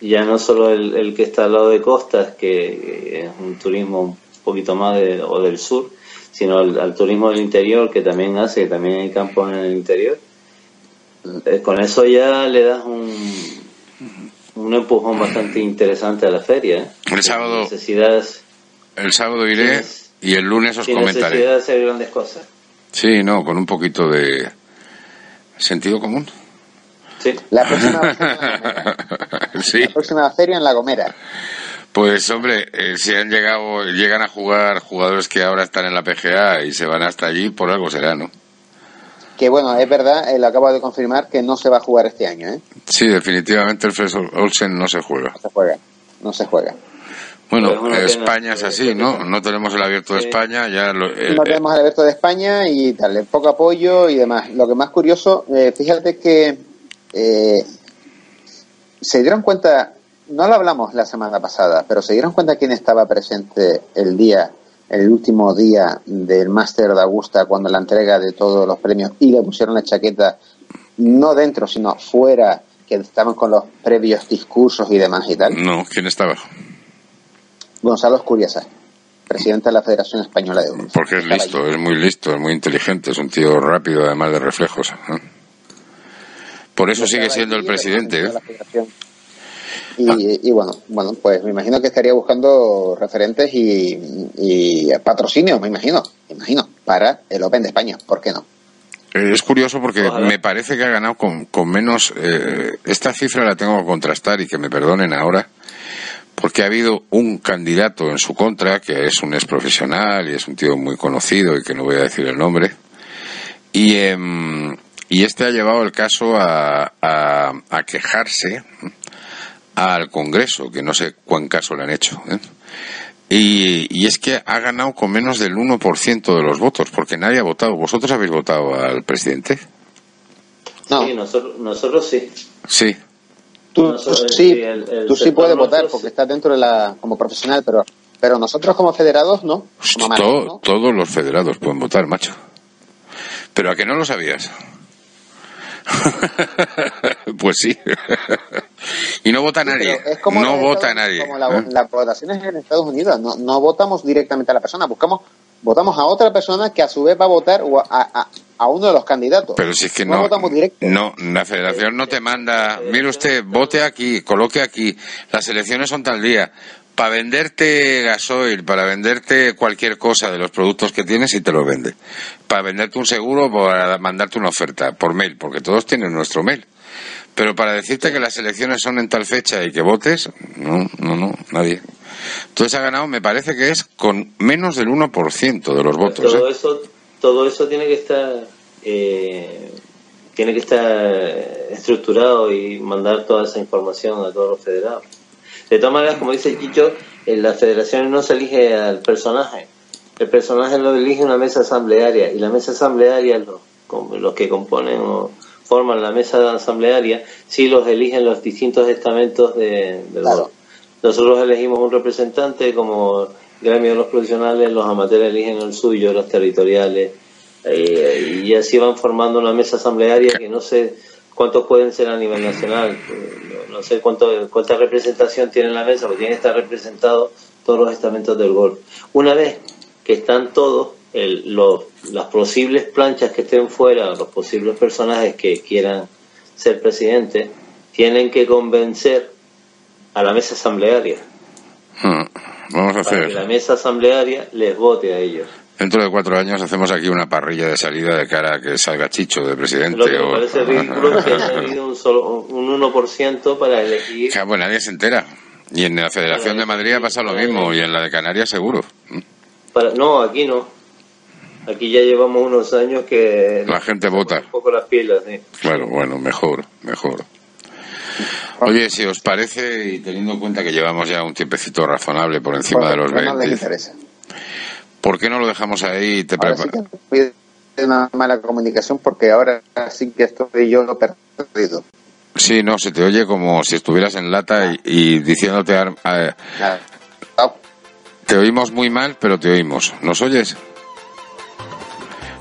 Ya no solo el, que está al lado de costas, que es un turismo un poquito más de, o del sur, sino al, turismo del interior que también hace, que también hay campos en el interior. Eh, con eso ya le das un, un empujón bastante interesante a la feria. ¿eh? El sábado. Necesidades, el sábado iré y el lunes os comentaré. necesidad de hacer grandes cosas. Sí, no, con un poquito de sentido común. Sí. La próxima, sí. la próxima feria en La Gomera. Pues hombre, eh, si han llegado, llegan a jugar jugadores que ahora están en la PGA y se van hasta allí, por algo será, ¿no? Que bueno, es verdad, él acaba de confirmar que no se va a jugar este año, ¿eh? Sí, definitivamente el Fred Olsen no se juega. No se juega, no se juega. Bueno, España es así, ¿no? No tenemos el abierto de España, ya no tenemos el abierto de España y tal, poco apoyo y demás. Lo que más curioso, eh, fíjate que eh, se dieron cuenta no lo hablamos la semana pasada, pero se dieron cuenta quién estaba presente el día, el último día del Máster de Augusta, cuando la entrega de todos los premios y le pusieron la chaqueta, no dentro, sino fuera, que estaban con los previos discursos y demás y tal. No, ¿quién estaba? Gonzalo Escuriasa, presidente de la Federación Española de Golf. Porque es listo, es muy listo, es muy inteligente, es un tío rápido, además de reflejos. Por eso sigue siendo el presidente. ¿eh? Y, bueno, bueno, pues me imagino que estaría buscando referentes y, y patrocinio, me imagino, me imagino, para el Open de España, ¿por qué no? Eh, es curioso porque me parece que ha ganado con, con menos. Eh, esta cifra la tengo que contrastar y que me perdonen ahora, porque ha habido un candidato en su contra que es un ex profesional y es un tío muy conocido y que no voy a decir el nombre. Y, em, y este ha llevado el caso a, a, a quejarse al Congreso, que no sé cuán caso le han hecho. ¿eh? Y, es que ha ganado con menos del 1% de los votos, porque nadie ha votado. ¿Vosotros habéis votado al presidente? No. Sí, nosotros, sí. Sí. Tú, sí, tú sí puedes votar porque estás dentro de la como profesional, pero pero nosotros como federados no. Todos los federados pueden votar, macho. Pero a que no lo sabías. pues sí. y no vota nadie. no vota nadie. Como la, ¿Eh? votación es en Estados Unidos. No, no votamos directamente a la persona. Buscamos, votamos a otra persona que a su vez va a votar a, a, uno de los candidatos. Pero si es que no, votamos directo. No, la federación no te manda, mire usted, vote aquí, coloque aquí, las elecciones son tal día para venderte gasoil, para venderte cualquier cosa de los productos que tienes y te lo vende. Para venderte un seguro, para mandarte una oferta por mail, porque todos tienen nuestro mail. Pero para decirte que las elecciones son en tal fecha y que votes, no, no, no, nadie. Entonces ha ganado, me parece que es con menos del 1% de los votos. Todo, ¿eh? eso, todo eso tiene que estar. Eh, tiene que estar estructurado y mandar toda esa información a todos los federados. De todas maneras, como dice Chicho, en las federaciones no se elige al personaje. El personaje lo elige una mesa asamblearia y la mesa asamblearia, los, los que componen o forman la mesa asamblearia, sí los eligen los distintos estamentos de, Nosotros elegimos un representante como gremio de los profesionales, los amateurs eligen el suyo, los territoriales, eh, y así van formando una mesa asamblearia que no sé cuántos pueden ser a nivel nacional no sé cuánto, cuánta representación tiene la mesa, porque tiene que estar representado todos los estamentos del golf. Una vez que están todos, los, las posibles planchas que estén fuera, los posibles personajes que quieran ser presidente, tienen que convencer a la mesa asamblearia. Hmm. Vamos a hacer. Para que la mesa asamblearia les vote a ellos. Dentro de cuatro años hacemos aquí una parrilla de salida de cara a que salga Chicho de presidente. Lo que me parece ridículo que haya habido un, solo, un 1% para elegir. bueno, nadie se entera. Y en la Federación de Madrid ha pasado lo mismo, y en la de Canarias seguro. Para, no, aquí no. Aquí ya llevamos unos años que... La gente vota. Un poco las pilas, sí. Claro, bueno, mejor, mejor. Oye, si os parece, y teniendo en cuenta que llevamos ya un tiempecito razonable por encima de los 20... ¿Por qué no lo dejamos ahí y te preparas? una mala comunicación porque ahora sí que estoy yo lo perdido. Sí, no, se te oye como si estuvieras en lata y, y diciéndote... a- Ah, te oímos muy mal, pero te oímos. ¿Nos oyes?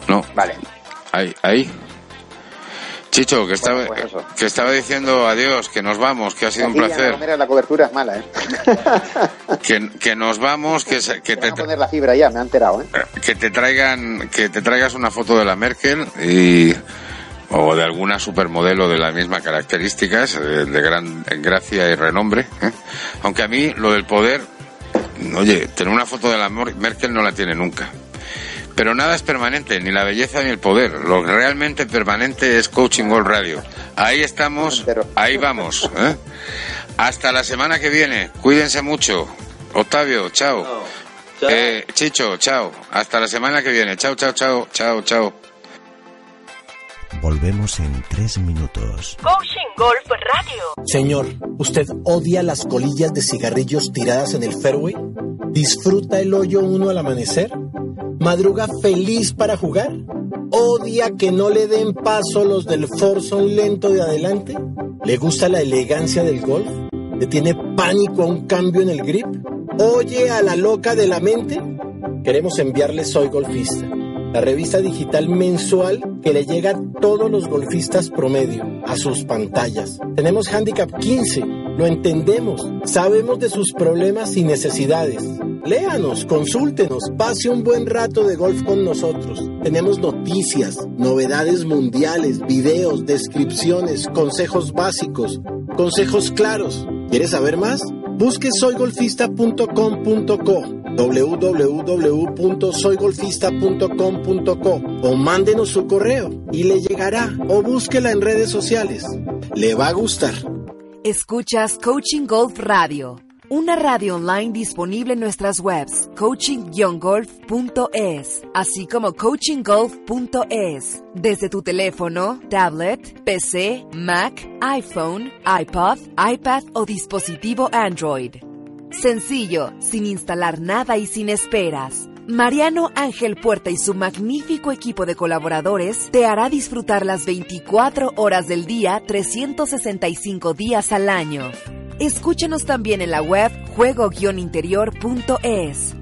No. Vale. Ahí, ahí. Chicho, que estaba, pues que estaba diciendo adiós, que nos vamos, que ha sido un Aquí placer. Gomera la cobertura es mala, ¿eh? Que, que nos vamos, que, se- que te, Voy a poner la fibra ya, me ha enterado, ¿eh? que te traigan, que te traigas una foto de la Merkel y o de alguna supermodelo de las mismas características, de, de gran gracia y renombre. ¿eh? Aunque a mí lo del poder, oye, tener una foto de la Merkel no la tiene nunca. Pero nada es permanente, ni la belleza ni el poder. Lo que realmente permanente es Coaching Gold Radio. Ahí estamos, ahí vamos. ¿eh? Hasta la semana que viene. Cuídense mucho. Octavio, chao. Chao. Eh, Chicho, chao. Hasta la semana que viene. Chao, chao, chao, chao, chao. Volvemos en tres minutos. Coaching Golf Radio. Señor, ¿usted odia las colillas de cigarrillos tiradas en el fairway? ¿Disfruta el hoyo uno al amanecer? ¿Madruga feliz para jugar? ¿Odia que no le den paso los del Forson lento de adelante? ¿Le gusta la elegancia del golf? ¿Le tiene pánico a un cambio en el grip? ¿Oye a la loca de la mente? Queremos enviarle Soy Golfista, la revista digital mensual que le llega a todos los golfistas promedio, a sus pantallas. Tenemos Handicap 15, lo entendemos, sabemos de sus problemas y necesidades. Léanos, consúltenos, pase un buen rato de golf con nosotros. Tenemos noticias, novedades mundiales, videos, descripciones, consejos básicos, consejos claros. ¿Quieres saber más? Busque soygolfista.com.co www.soygolfista.com.co o mándenos su correo y le llegará o búsquela en redes sociales. Le va a gustar. Escuchas Coaching Golf Radio, una radio online disponible en nuestras webs coaching-golf.es, así como coachinggolf.es, desde tu teléfono, tablet, PC, Mac, iPhone, iPod, iPad o dispositivo Android. Sencillo, sin instalar nada y sin esperas. Mariano Ángel Puerta y su magnífico equipo de colaboradores te hará disfrutar las 24 horas del día, 365 días al año. Escúchanos también en la web juego-interior.es.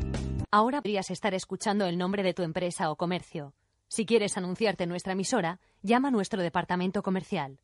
Ahora podrías estar escuchando el nombre de tu empresa o comercio. Si quieres anunciarte en nuestra emisora, llama a nuestro departamento comercial.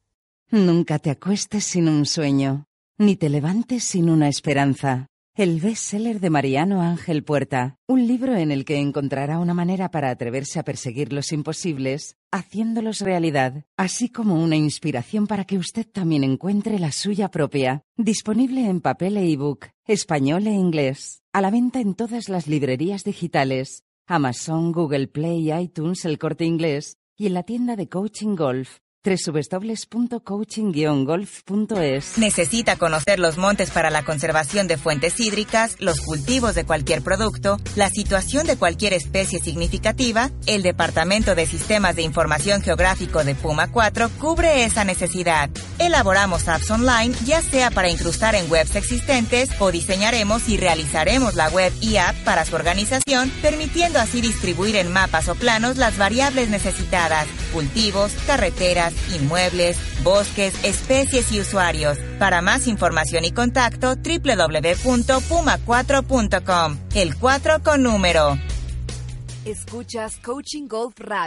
Nunca te acuestes sin un sueño, ni te levantes sin una esperanza. El bestseller de Mariano Ángel Puerta, un libro en el que encontrará una manera para atreverse a perseguir los imposibles, haciéndolos realidad, así como una inspiración para que usted también encuentre la suya propia. Disponible en papel e ebook, español e inglés, a la venta en todas las librerías digitales, Amazon, Google Play, iTunes, El Corte Inglés y en la tienda de Coaching Golf www.coaching-golf.es. Necesita conocer los montes para la conservación de fuentes hídricas, los cultivos de cualquier producto, la situación de cualquier especie significativa. El Departamento de Sistemas de Información Geográfico de Puma 4 cubre esa necesidad. Elaboramos apps online, ya sea para incrustar en webs existentes o diseñaremos y realizaremos la web y app para su organización, permitiendo así distribuir en mapas o planos las variables necesitadas, cultivos, carreteras, inmuebles, bosques, especies y usuarios. Para más información y contacto, www.puma4.com. El 4 con número. Escuchas Coaching Golf Radio.